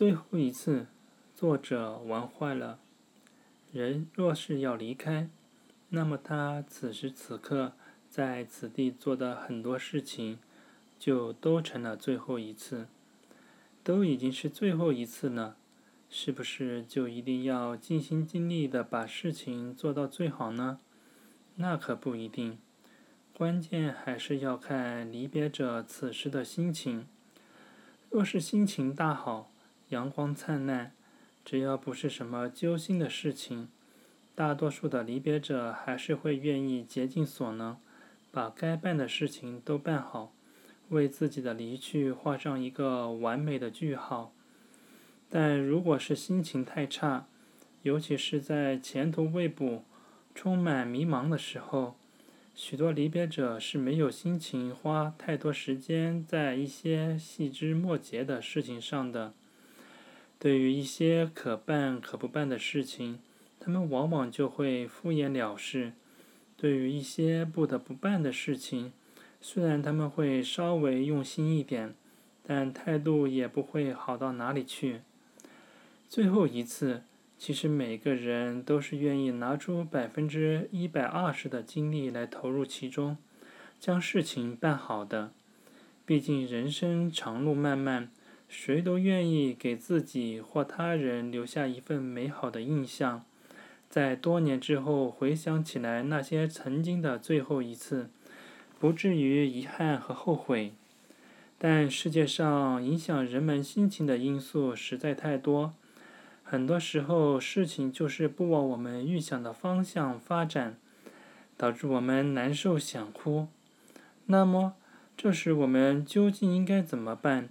最后一次，作者玩坏了。人若是要离开，那么他此时此刻在此地做的很多事情，就都成了最后一次。都已经是最后一次了，是不是就一定要尽心尽力的把事情做到最好呢？那可不一定。关键还是要看离别者此时的心情。若是心情大好，阳光灿烂，只要不是什么揪心的事情，大多数的离别者还是会愿意竭尽所能，把该办的事情都办好，为自己的离去画上一个完美的句号。但如果是心情太差，尤其是在前途未卜、充满迷茫的时候，许多离别者是没有心情花太多时间在一些细枝末节的事情上的。对于一些可办可不办的事情，他们往往就会敷衍了事；对于一些不得不办的事情，虽然他们会稍微用心一点，但态度也不会好到哪里去。最后一次，其实每个人都是愿意拿出百分之一百二十的精力来投入其中，将事情办好的。毕竟人生长路漫漫。谁都愿意给自己或他人留下一份美好的印象，在多年之后回想起来，那些曾经的最后一次，不至于遗憾和后悔。但世界上影响人们心情的因素实在太多，很多时候事情就是不往我们预想的方向发展，导致我们难受想哭。那么，这时我们究竟应该怎么办？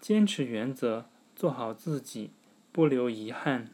坚持原则，做好自己，不留遗憾。